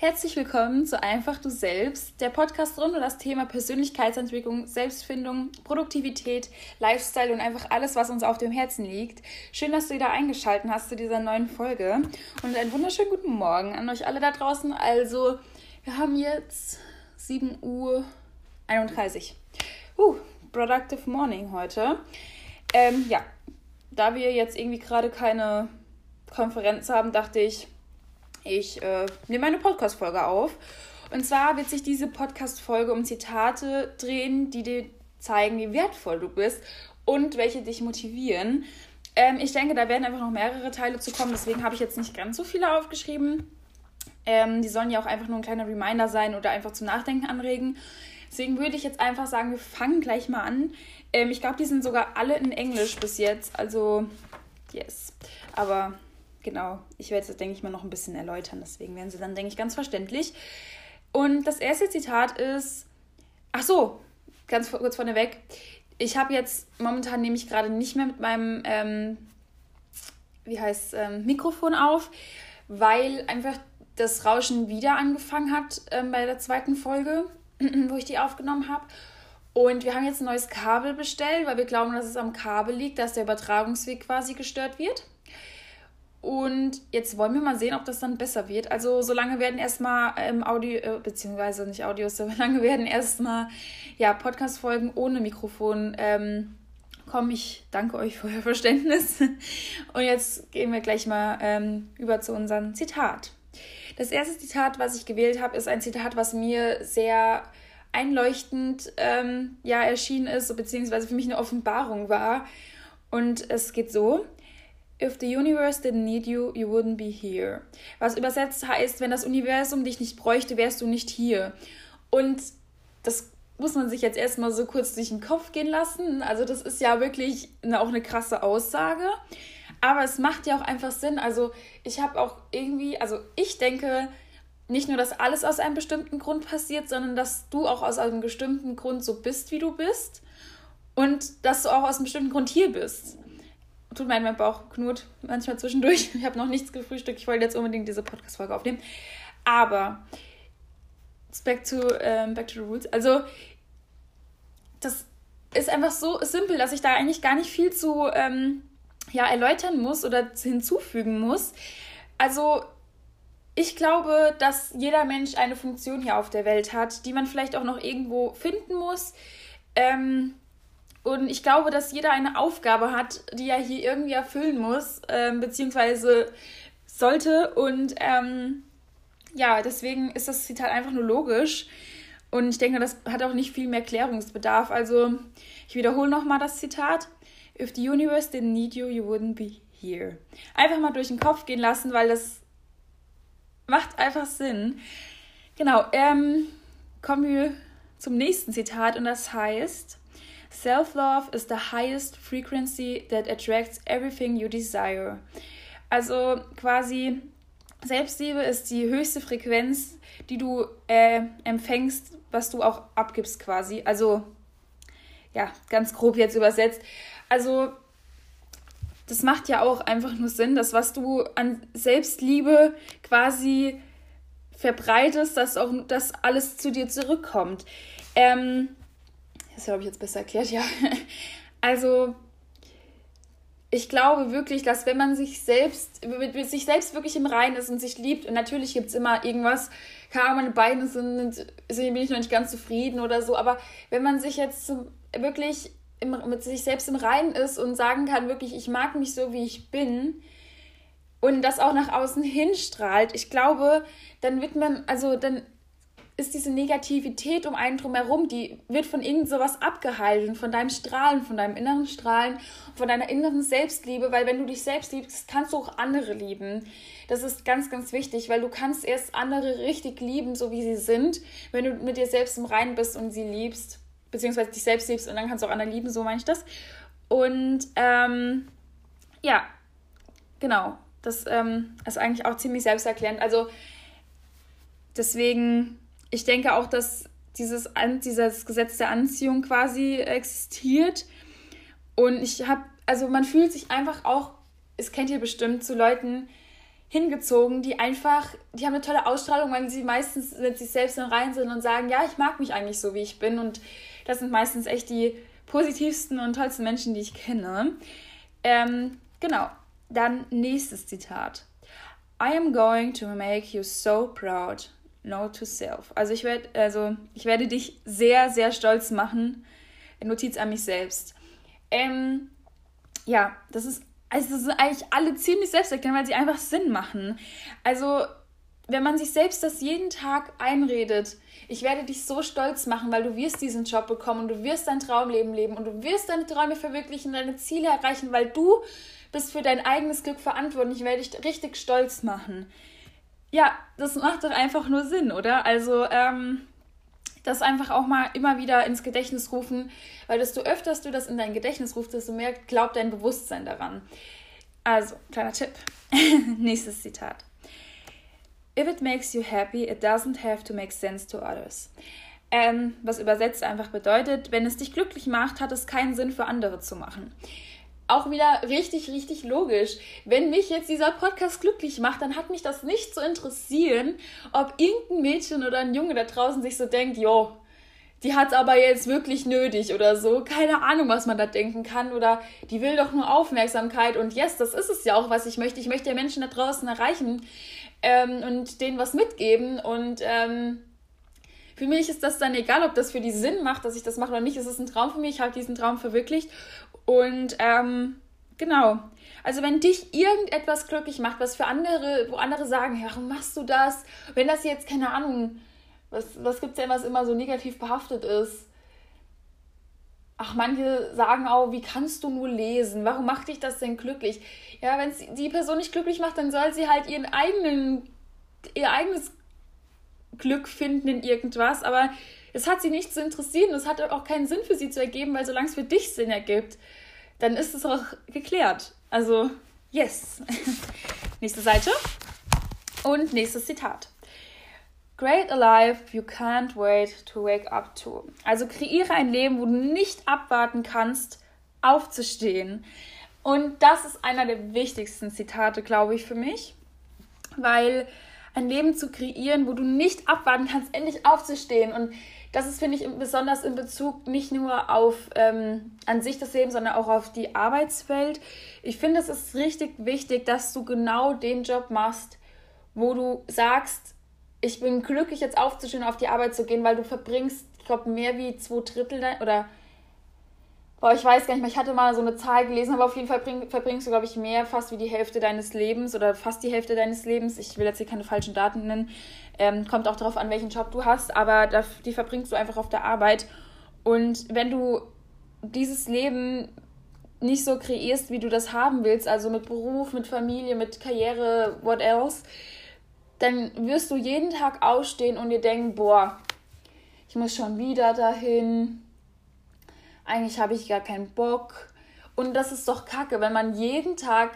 Herzlich willkommen zu Einfach du selbst, der Podcast rund um das Thema Persönlichkeitsentwicklung, Selbstfindung, Produktivität, Lifestyle und einfach alles, was uns auf dem Herzen liegt. Schön, dass du wieder eingeschaltet hast zu dieser neuen Folge und einen wunderschönen guten Morgen an euch alle da draußen. Also, wir haben jetzt 7 Uhr 31. Uh, productive morning heute. Ähm, ja, da wir jetzt irgendwie gerade keine Konferenz haben, dachte ich, ich äh, nehme eine Podcast-Folge auf. Und zwar wird sich diese Podcast-Folge um Zitate drehen, die dir zeigen, wie wertvoll du bist und welche dich motivieren. Ähm, ich denke, da werden einfach noch mehrere Teile zu kommen, deswegen habe ich jetzt nicht ganz so viele aufgeschrieben. Ähm, die sollen ja auch einfach nur ein kleiner Reminder sein oder einfach zum Nachdenken anregen. Deswegen würde ich jetzt einfach sagen, wir fangen gleich mal an. Ähm, ich glaube, die sind sogar alle in Englisch bis jetzt. Also, yes. Aber genau, ich werde es, denke ich mal, noch ein bisschen erläutern. Deswegen werden sie dann, denke ich, ganz verständlich. Und das erste Zitat ist, ach so, ganz kurz vorneweg. Ich habe jetzt momentan nehme ich gerade nicht mehr mit meinem, ähm, wie heißt ähm, Mikrofon auf, weil einfach das Rauschen wieder angefangen hat ähm, bei der zweiten Folge, wo ich die aufgenommen habe. Und wir haben jetzt ein neues Kabel bestellt, weil wir glauben, dass es am Kabel liegt, dass der Übertragungsweg quasi gestört wird. Und jetzt wollen wir mal sehen, ob das dann besser wird. Also solange werden erstmal ähm, Audio, äh, beziehungsweise nicht Audios, solange werden erstmal ja, Podcast-Folgen ohne Mikrofon ähm, kommen. Ich danke euch für euer Verständnis. Und jetzt gehen wir gleich mal ähm, über zu unserem Zitat. Das erste Zitat, was ich gewählt habe, ist ein Zitat, was mir sehr einleuchtend ähm, ja, erschienen ist, beziehungsweise für mich eine Offenbarung war. Und es geht so. If the universe didn't need you, you wouldn't be here. Was übersetzt heißt, wenn das Universum dich nicht bräuchte, wärst du nicht hier. Und das muss man sich jetzt erstmal so kurz durch den Kopf gehen lassen. Also das ist ja wirklich eine, auch eine krasse Aussage. Aber es macht ja auch einfach Sinn. Also ich habe auch irgendwie, also ich denke nicht nur, dass alles aus einem bestimmten Grund passiert, sondern dass du auch aus einem bestimmten Grund so bist, wie du bist. Und dass du auch aus einem bestimmten Grund hier bist tut mir mein Bauch knurrt manchmal zwischendurch. Ich habe noch nichts gefrühstückt. Ich wollte jetzt unbedingt diese Podcast-Folge aufnehmen. Aber back to, ähm, back to the roots. Also, das ist einfach so simpel, dass ich da eigentlich gar nicht viel zu ähm, ja, erläutern muss oder hinzufügen muss. Also, ich glaube, dass jeder Mensch eine Funktion hier auf der Welt hat, die man vielleicht auch noch irgendwo finden muss. Ähm, und ich glaube, dass jeder eine Aufgabe hat, die er hier irgendwie erfüllen muss, ähm, beziehungsweise sollte. Und ähm, ja, deswegen ist das Zitat einfach nur logisch. Und ich denke, das hat auch nicht viel mehr Klärungsbedarf. Also, ich wiederhole nochmal das Zitat. If the universe didn't need you, you wouldn't be here. Einfach mal durch den Kopf gehen lassen, weil das macht einfach Sinn. Genau, ähm, kommen wir zum nächsten Zitat und das heißt, Self-love is the highest frequency that attracts everything you desire. Also quasi Selbstliebe ist die höchste Frequenz, die du äh, empfängst, was du auch abgibst quasi. Also ja, ganz grob jetzt übersetzt. Also das macht ja auch einfach nur Sinn, dass was du an Selbstliebe quasi verbreitest, dass auch das alles zu dir zurückkommt. Ähm, das habe ich jetzt besser erklärt, ja. Also, ich glaube wirklich, dass wenn man sich selbst, mit, mit sich selbst wirklich im Reinen ist und sich liebt, und natürlich gibt es immer irgendwas, keine meine Beine sind, sind, bin ich noch nicht ganz zufrieden oder so, aber wenn man sich jetzt wirklich im, mit sich selbst im Reinen ist und sagen kann, wirklich, ich mag mich so, wie ich bin, und das auch nach außen hinstrahlt, ich glaube, dann wird man, also dann ist diese Negativität um einen drumherum, die wird von irgend sowas abgehalten, von deinem Strahlen, von deinem inneren Strahlen, von deiner inneren Selbstliebe, weil wenn du dich selbst liebst, kannst du auch andere lieben. Das ist ganz, ganz wichtig, weil du kannst erst andere richtig lieben, so wie sie sind, wenn du mit dir selbst im Reinen bist und sie liebst, beziehungsweise dich selbst liebst und dann kannst du auch andere lieben, so meine ich das. Und ähm, ja, genau, das ähm, ist eigentlich auch ziemlich selbsterklärend. Also deswegen ich denke auch, dass dieses, dieses Gesetz der Anziehung quasi existiert. Und ich habe, also man fühlt sich einfach auch, es kennt ihr bestimmt, zu Leuten hingezogen, die einfach, die haben eine tolle Ausstrahlung, weil sie meistens mit sich selbst im Rein sind und sagen, ja, ich mag mich eigentlich so, wie ich bin. Und das sind meistens echt die positivsten und tollsten Menschen, die ich kenne. Ähm, genau. Dann nächstes Zitat. I am going to make you so proud. Note to self. Also ich werde, also ich werde dich sehr, sehr stolz machen. Notiz an mich selbst. Ähm, ja, das ist, also das sind eigentlich alle ziemlich selbsterklärend, weil sie einfach Sinn machen. Also, wenn man sich selbst das jeden Tag einredet, ich werde dich so stolz machen, weil du wirst diesen Job bekommen und du wirst dein Traumleben leben und du wirst deine Träume verwirklichen, deine Ziele erreichen, weil du bist für dein eigenes Glück verantwortlich. Ich werde dich richtig stolz machen. Ja, das macht doch einfach nur Sinn, oder? Also, ähm, das einfach auch mal immer wieder ins Gedächtnis rufen, weil desto öfters du das in dein Gedächtnis rufst, desto mehr glaubt dein Bewusstsein daran. Also, kleiner Tipp. Nächstes Zitat. If it makes you happy, it doesn't have to make sense to others. Ähm, was übersetzt einfach bedeutet, wenn es dich glücklich macht, hat es keinen Sinn für andere zu machen auch wieder richtig, richtig logisch. Wenn mich jetzt dieser Podcast glücklich macht, dann hat mich das nicht zu interessieren, ob irgendein Mädchen oder ein Junge da draußen sich so denkt, jo, die hat es aber jetzt wirklich nötig oder so. Keine Ahnung, was man da denken kann. Oder die will doch nur Aufmerksamkeit. Und yes, das ist es ja auch, was ich möchte. Ich möchte ja Menschen da draußen erreichen ähm, und denen was mitgeben. Und ähm, für mich ist das dann egal, ob das für die Sinn macht, dass ich das mache oder nicht. Es ist ein Traum für mich. Ich habe diesen Traum verwirklicht. Und ähm, genau. Also wenn dich irgendetwas glücklich macht, was für andere, wo andere sagen, warum machst du das? Wenn das jetzt, keine Ahnung, was, was gibt es denn, was immer so negativ behaftet ist? Ach, manche sagen auch, wie kannst du nur lesen? Warum macht dich das denn glücklich? Ja, wenn die Person nicht glücklich macht, dann soll sie halt ihren eigenen, ihr eigenes Glück finden in irgendwas. Aber es hat sie nicht zu interessieren. Es hat auch keinen Sinn für sie zu ergeben, weil solange es für dich Sinn ergibt, dann ist es auch geklärt. Also, yes. Nächste Seite. Und nächstes Zitat. Great alive you can't wait to wake up to. Also kreiere ein Leben, wo du nicht abwarten kannst, aufzustehen. Und das ist einer der wichtigsten Zitate, glaube ich, für mich. Weil ein Leben zu kreieren, wo du nicht abwarten kannst, endlich aufzustehen und das ist, finde ich, besonders in Bezug nicht nur auf ähm, an sich das Leben, sondern auch auf die Arbeitswelt. Ich finde, es ist richtig wichtig, dass du genau den Job machst, wo du sagst, ich bin glücklich, jetzt aufzustehen, auf die Arbeit zu gehen, weil du verbringst, ich glaube, mehr wie zwei Drittel oder Boah, ich weiß gar nicht mehr, ich hatte mal so eine Zahl gelesen, aber auf jeden Fall bring, verbringst du, glaube ich, mehr, fast wie die Hälfte deines Lebens oder fast die Hälfte deines Lebens. Ich will jetzt hier keine falschen Daten nennen. Ähm, kommt auch darauf an, welchen Job du hast, aber da, die verbringst du einfach auf der Arbeit. Und wenn du dieses Leben nicht so kreierst, wie du das haben willst, also mit Beruf, mit Familie, mit Karriere, what else, dann wirst du jeden Tag ausstehen und dir denken, boah, ich muss schon wieder dahin, eigentlich habe ich gar keinen Bock. Und das ist doch kacke, wenn man jeden Tag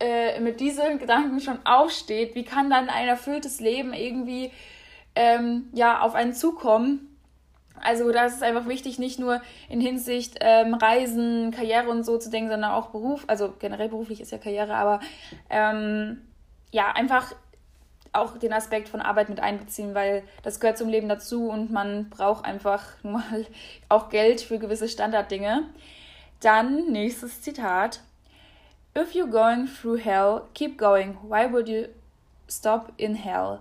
äh, mit diesen Gedanken schon aufsteht. Wie kann dann ein erfülltes Leben irgendwie ähm, ja, auf einen zukommen? Also da ist es einfach wichtig, nicht nur in Hinsicht ähm, Reisen, Karriere und so zu denken, sondern auch Beruf. Also generell beruflich ist ja Karriere, aber ähm, ja, einfach auch den Aspekt von Arbeit mit einbeziehen, weil das gehört zum Leben dazu und man braucht einfach mal auch Geld für gewisse Standarddinge. Dann nächstes Zitat. If you're going through hell, keep going. Why would you stop in hell?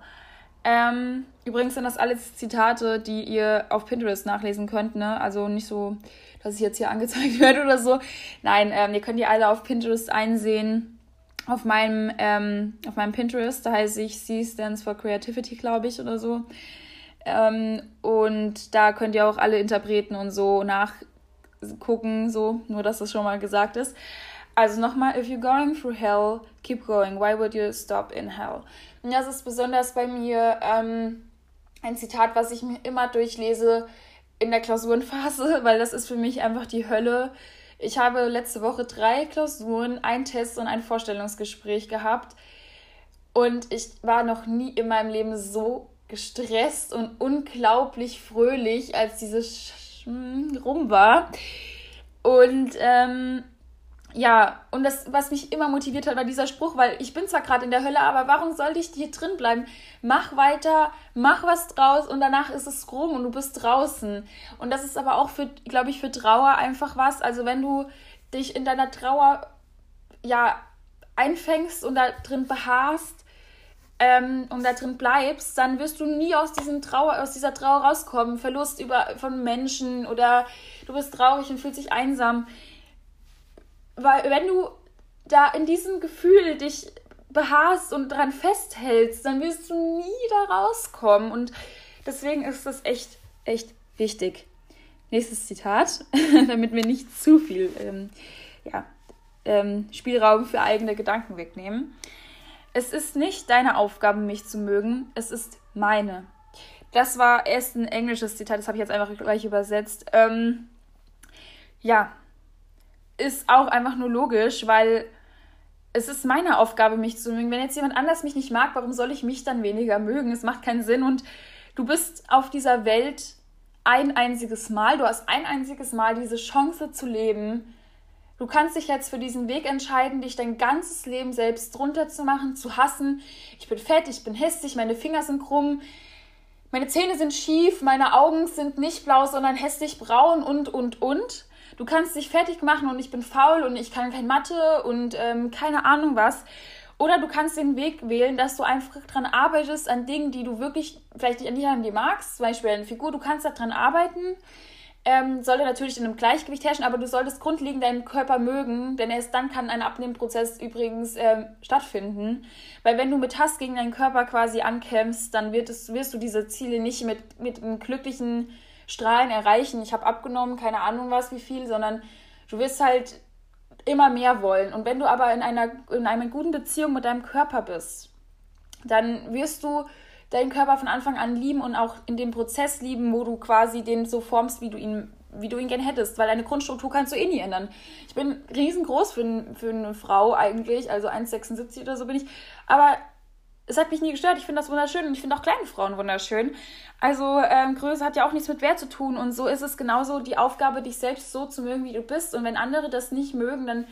Ähm, übrigens sind das alles Zitate, die ihr auf Pinterest nachlesen könnt, ne? Also nicht so, dass ich jetzt hier angezeigt werde oder so. Nein, ähm, ihr könnt die alle auf Pinterest einsehen auf meinem, ähm, auf meinem Pinterest, da heiße ich C stands for Creativity, glaube ich, oder so. Ähm, und da könnt ihr auch alle Interpreten und so nachgucken, so, nur dass das schon mal gesagt ist. Also nochmal, if you're going through hell, keep going. Why would you stop in hell? Und das ist besonders bei mir ähm, ein Zitat, was ich mir immer durchlese in der Klausurenphase, weil das ist für mich einfach die Hölle ich habe letzte Woche drei Klausuren, einen Test und ein Vorstellungsgespräch gehabt. Und ich war noch nie in meinem Leben so gestresst und unglaublich fröhlich, als dieses rum war. Und ähm, ja, und das, was mich immer motiviert hat, war dieser Spruch, weil ich bin zwar gerade in der Hölle, aber warum sollte ich hier drin bleiben? Mach weiter, mach was draus und danach ist es rum und du bist draußen. Und das ist aber auch für, glaube ich, für Trauer einfach was. Also wenn du dich in deiner Trauer, ja, einfängst und da drin beharrst, ähm, und da drin bleibst, dann wirst du nie aus, diesem Trauer, aus dieser Trauer rauskommen. Verlust über, von Menschen oder du bist traurig und fühlst dich einsam. Weil wenn du da in diesem Gefühl dich beharrst und dran festhältst, dann wirst du nie da rauskommen. Und deswegen ist das echt, echt wichtig. Nächstes Zitat, damit wir nicht zu viel ähm, ja, ähm, Spielraum für eigene Gedanken wegnehmen. Es ist nicht deine Aufgabe, mich zu mögen, es ist meine. Das war erst ein englisches Zitat, das habe ich jetzt einfach gleich übersetzt. Ähm, ja, ist auch einfach nur logisch, weil es ist meine Aufgabe, mich zu mögen. Wenn jetzt jemand anders mich nicht mag, warum soll ich mich dann weniger mögen? Es macht keinen Sinn und du bist auf dieser Welt ein einziges Mal, du hast ein einziges Mal diese Chance zu leben. Du kannst dich jetzt für diesen Weg entscheiden, dich dein ganzes Leben selbst drunter zu machen, zu hassen. Ich bin fett, ich bin hässlich, meine Finger sind krumm, meine Zähne sind schief, meine Augen sind nicht blau, sondern hässlich braun und, und, und du kannst dich fertig machen und ich bin faul und ich kann kein Mathe und ähm, keine Ahnung was. Oder du kannst den Weg wählen, dass du einfach dran arbeitest an Dingen, die du wirklich vielleicht an dir, an dir magst, zum Beispiel eine Figur, du kannst daran arbeiten. Ähm, sollte natürlich in einem Gleichgewicht herrschen, aber du solltest grundlegend deinen Körper mögen, denn erst dann kann ein Abnehmprozess übrigens ähm, stattfinden. Weil wenn du mit Hass gegen deinen Körper quasi ankämpfst, dann wird es, wirst du diese Ziele nicht mit, mit einem glücklichen Strahlen erreichen, ich habe abgenommen, keine Ahnung was, wie viel, sondern du wirst halt immer mehr wollen. Und wenn du aber in einer, in einer guten Beziehung mit deinem Körper bist, dann wirst du deinen Körper von Anfang an lieben und auch in dem Prozess lieben, wo du quasi den so formst, wie du ihn wie du ihn gerne hättest, weil deine Grundstruktur kannst du eh nie ändern. Ich bin riesengroß für, für eine Frau eigentlich, also 1,76 oder so bin ich, aber es hat mich nie gestört. Ich finde das wunderschön und ich finde auch kleine Frauen wunderschön. Also ähm, Größe hat ja auch nichts mit Wert zu tun und so ist es genauso die Aufgabe, dich selbst so zu mögen, wie du bist. Und wenn andere das nicht mögen, dann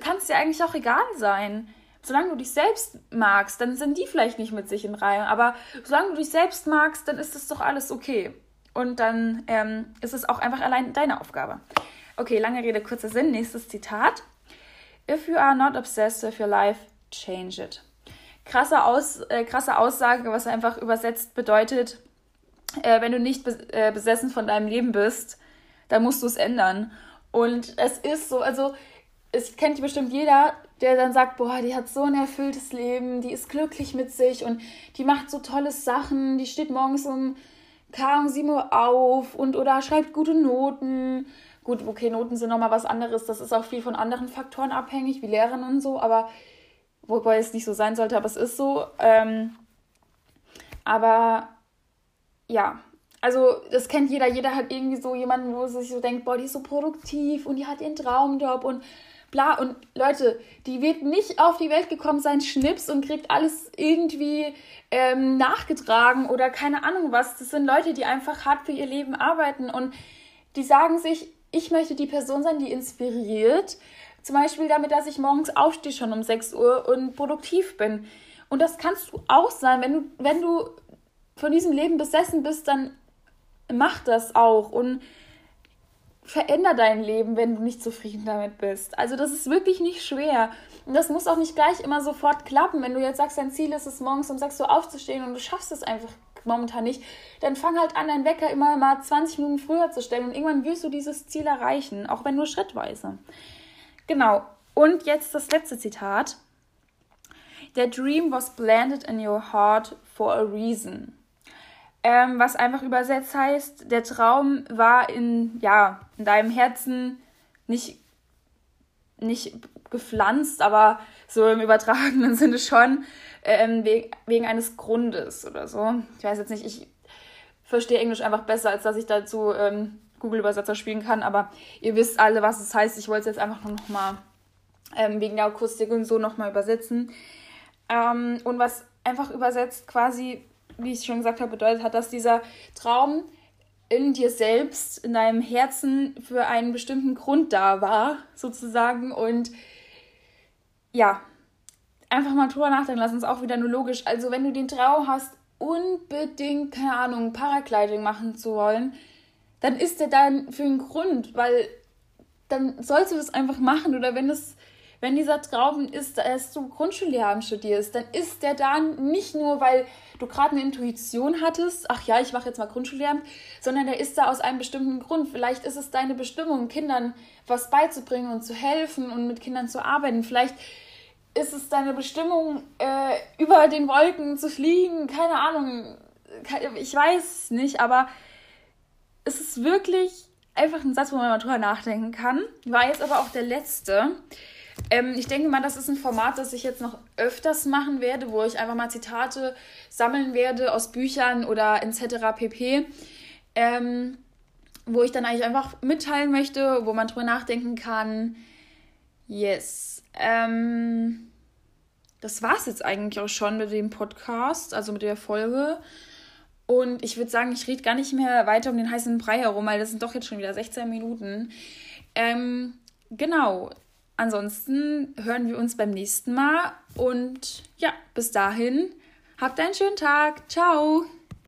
kann es dir eigentlich auch egal sein. Solange du dich selbst magst, dann sind die vielleicht nicht mit sich in Reihe. Aber solange du dich selbst magst, dann ist das doch alles okay. Und dann ähm, ist es auch einfach allein deine Aufgabe. Okay, lange Rede, kurzer Sinn. Nächstes Zitat. If you are not obsessed with your life, change it krasse, Aus, äh, krasse Aussage, was einfach übersetzt bedeutet, äh, wenn du nicht bes äh, besessen von deinem Leben bist, dann musst du es ändern. Und es ist so, also es kennt bestimmt jeder, der dann sagt, boah, die hat so ein erfülltes Leben, die ist glücklich mit sich und die macht so tolle Sachen, die steht morgens um um 7 Uhr auf und oder schreibt gute Noten. Gut, okay, Noten sind nochmal was anderes, das ist auch viel von anderen Faktoren abhängig, wie Lehrern und so, aber wobei es nicht so sein sollte, aber es ist so. Ähm, aber ja, also das kennt jeder. Jeder hat irgendwie so jemanden, wo sich so denkt, boah, die ist so produktiv und die hat ihren Traumjob und bla. Und Leute, die wird nicht auf die Welt gekommen sein, schnips und kriegt alles irgendwie ähm, nachgetragen oder keine Ahnung was. Das sind Leute, die einfach hart für ihr Leben arbeiten und die sagen sich, ich möchte die Person sein, die inspiriert, zum Beispiel damit, dass ich morgens aufstehe schon um 6 Uhr und produktiv bin. Und das kannst du auch sein, wenn du, wenn du von diesem Leben besessen bist, dann mach das auch und veränder dein Leben, wenn du nicht zufrieden damit bist. Also das ist wirklich nicht schwer. Und das muss auch nicht gleich immer sofort klappen. Wenn du jetzt sagst, dein Ziel ist es, morgens um 6 Uhr aufzustehen und du schaffst es einfach momentan nicht, dann fang halt an, deinen Wecker immer mal 20 Minuten früher zu stellen und irgendwann wirst du dieses Ziel erreichen, auch wenn nur schrittweise. Genau. Und jetzt das letzte Zitat. The dream was planted in your heart for a reason. Ähm, was einfach übersetzt heißt, der Traum war in, ja, in deinem Herzen nicht, nicht gepflanzt, aber so im übertragenen Sinne schon, ähm, wegen eines Grundes oder so. Ich weiß jetzt nicht, ich verstehe Englisch einfach besser, als dass ich dazu ähm, Google-Übersetzer spielen kann, aber ihr wisst alle, was es heißt. Ich wollte es jetzt einfach nur nochmal ähm, wegen der Akustik und so nochmal übersetzen. Ähm, und was einfach übersetzt quasi, wie ich schon gesagt habe, bedeutet hat, dass dieser Traum in dir selbst, in deinem Herzen für einen bestimmten Grund da war, sozusagen. Und ja, einfach mal drüber nachdenken lassen, ist auch wieder nur logisch. Also, wenn du den Traum hast, unbedingt, keine Ahnung, Paragliding machen zu wollen, dann ist der dann für einen Grund, weil dann sollst du das einfach machen. Oder wenn das, wenn dieser Traum ist, dass du Grundschullehramt studierst, dann ist der dann nicht nur, weil du gerade eine Intuition hattest, ach ja, ich mache jetzt mal Grundschullehramt, sondern der ist da aus einem bestimmten Grund. Vielleicht ist es deine Bestimmung, Kindern was beizubringen und zu helfen und mit Kindern zu arbeiten. Vielleicht ist es deine Bestimmung, äh, über den Wolken zu fliegen? Keine Ahnung. Ich weiß es nicht, aber es ist wirklich einfach ein Satz, wo man mal drüber nachdenken kann. War jetzt aber auch der letzte. Ähm, ich denke mal, das ist ein Format, das ich jetzt noch öfters machen werde, wo ich einfach mal Zitate sammeln werde aus Büchern oder etc. pp. Ähm, wo ich dann eigentlich einfach mitteilen möchte, wo man drüber nachdenken kann. Yes. Ähm, das war es jetzt eigentlich auch schon mit dem Podcast, also mit der Folge. Und ich würde sagen, ich rede gar nicht mehr weiter um den heißen Brei herum, weil das sind doch jetzt schon wieder 16 Minuten. Ähm, genau. Ansonsten hören wir uns beim nächsten Mal. Und ja, bis dahin, habt einen schönen Tag. Ciao.